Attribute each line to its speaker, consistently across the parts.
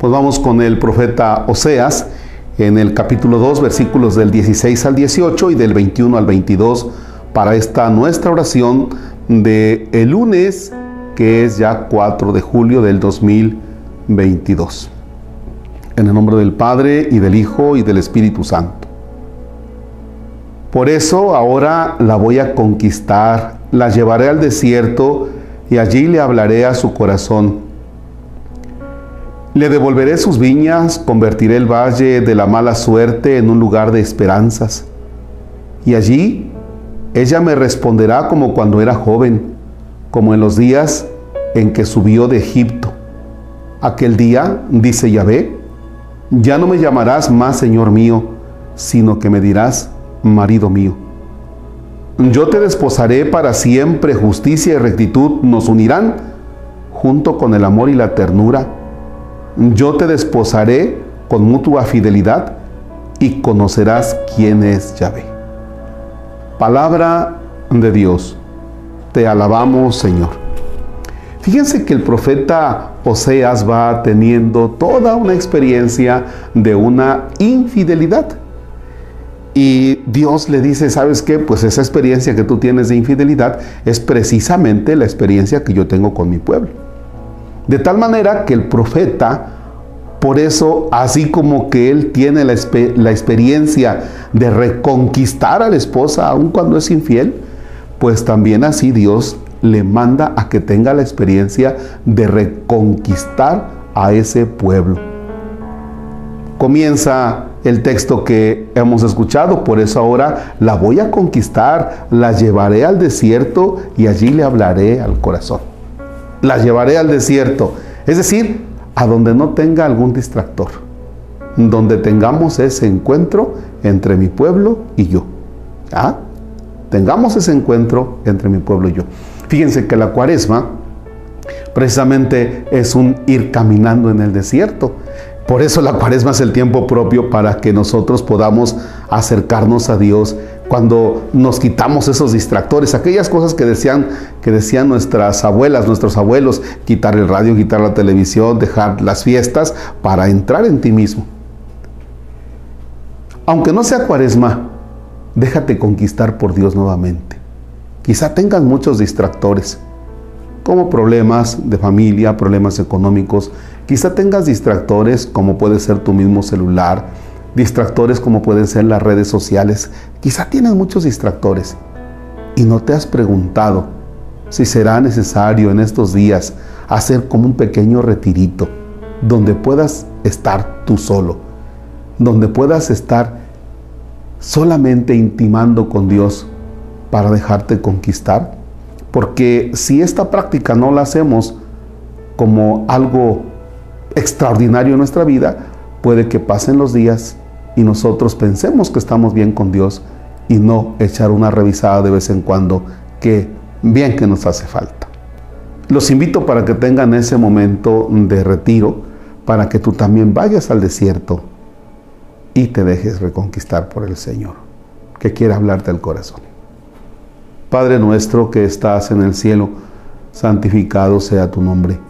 Speaker 1: Pues vamos con el profeta Oseas en el capítulo 2, versículos del 16 al 18 y del 21 al 22 para esta nuestra oración de el lunes, que es ya 4 de julio del 2022. En el nombre del Padre y del Hijo y del Espíritu Santo. Por eso ahora la voy a conquistar, la llevaré al desierto y allí le hablaré a su corazón le devolveré sus viñas, convertiré el valle de la mala suerte en un lugar de esperanzas. Y allí ella me responderá como cuando era joven, como en los días en que subió de Egipto. Aquel día, dice Yahvé, ya no me llamarás más Señor mío, sino que me dirás marido mío. Yo te desposaré para siempre, justicia y rectitud nos unirán, junto con el amor y la ternura yo te desposaré con mutua fidelidad y conocerás quién es Yahvé. Palabra de Dios. Te alabamos, Señor. Fíjense que el profeta Oseas va teniendo toda una experiencia de una infidelidad. Y Dios le dice, ¿sabes qué? Pues esa experiencia que tú tienes de infidelidad es precisamente la experiencia que yo tengo con mi pueblo. De tal manera que el profeta, por eso, así como que él tiene la, experiencia de reconquistar a la esposa aun cuando es infiel, pues también así Dios le manda a que tenga la experiencia de reconquistar a ese pueblo. Comienza el texto que hemos escuchado, por eso ahora la voy a conquistar, la llevaré al desierto y allí le hablaré al corazón la llevaré al desierto. Es decir, a donde no tenga algún distractor. Donde tengamos ese encuentro entre mi pueblo y yo. ¿Ah? Tengamos ese encuentro entre mi pueblo y yo. Fíjense que la cuaresma precisamente es un ir caminando en el desierto. Por eso la cuaresma es el tiempo propio para que nosotros podamos acercarnos a Dios cuando nos quitamos esos distractores, aquellas cosas que decían, que decían nuestras abuelas, nuestros abuelos, quitar el radio, quitar la televisión, dejar las fiestas para entrar en ti mismo. Aunque no sea cuaresma, déjate conquistar por Dios nuevamente. Quizá tengas muchos distractores, como problemas de familia, problemas económicos. Quizá tengas distractores como puede ser tu mismo celular, distractores como pueden ser las redes sociales. Quizá tienes muchos distractores y no te has preguntado si será necesario en estos días hacer como un pequeño retirito donde puedas estar tú solo, donde puedas estar solamente intimando con Dios para dejarte conquistar. Porque si esta práctica no la hacemos como algo extraordinario en nuestra vida, puede que pasen los días y nosotros pensemos que estamos bien con Dios y no echar una revisada de vez en cuando que bien que nos hace falta. Los invito para que tengan ese momento de retiro, para que tú también vayas al desierto y te dejes reconquistar por el Señor, que quiere hablarte al corazón. Padre nuestro que estás en el cielo, santificado sea tu nombre.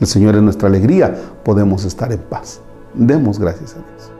Speaker 1: El Señor es nuestra alegría, podemos estar en paz. Demos gracias a Dios.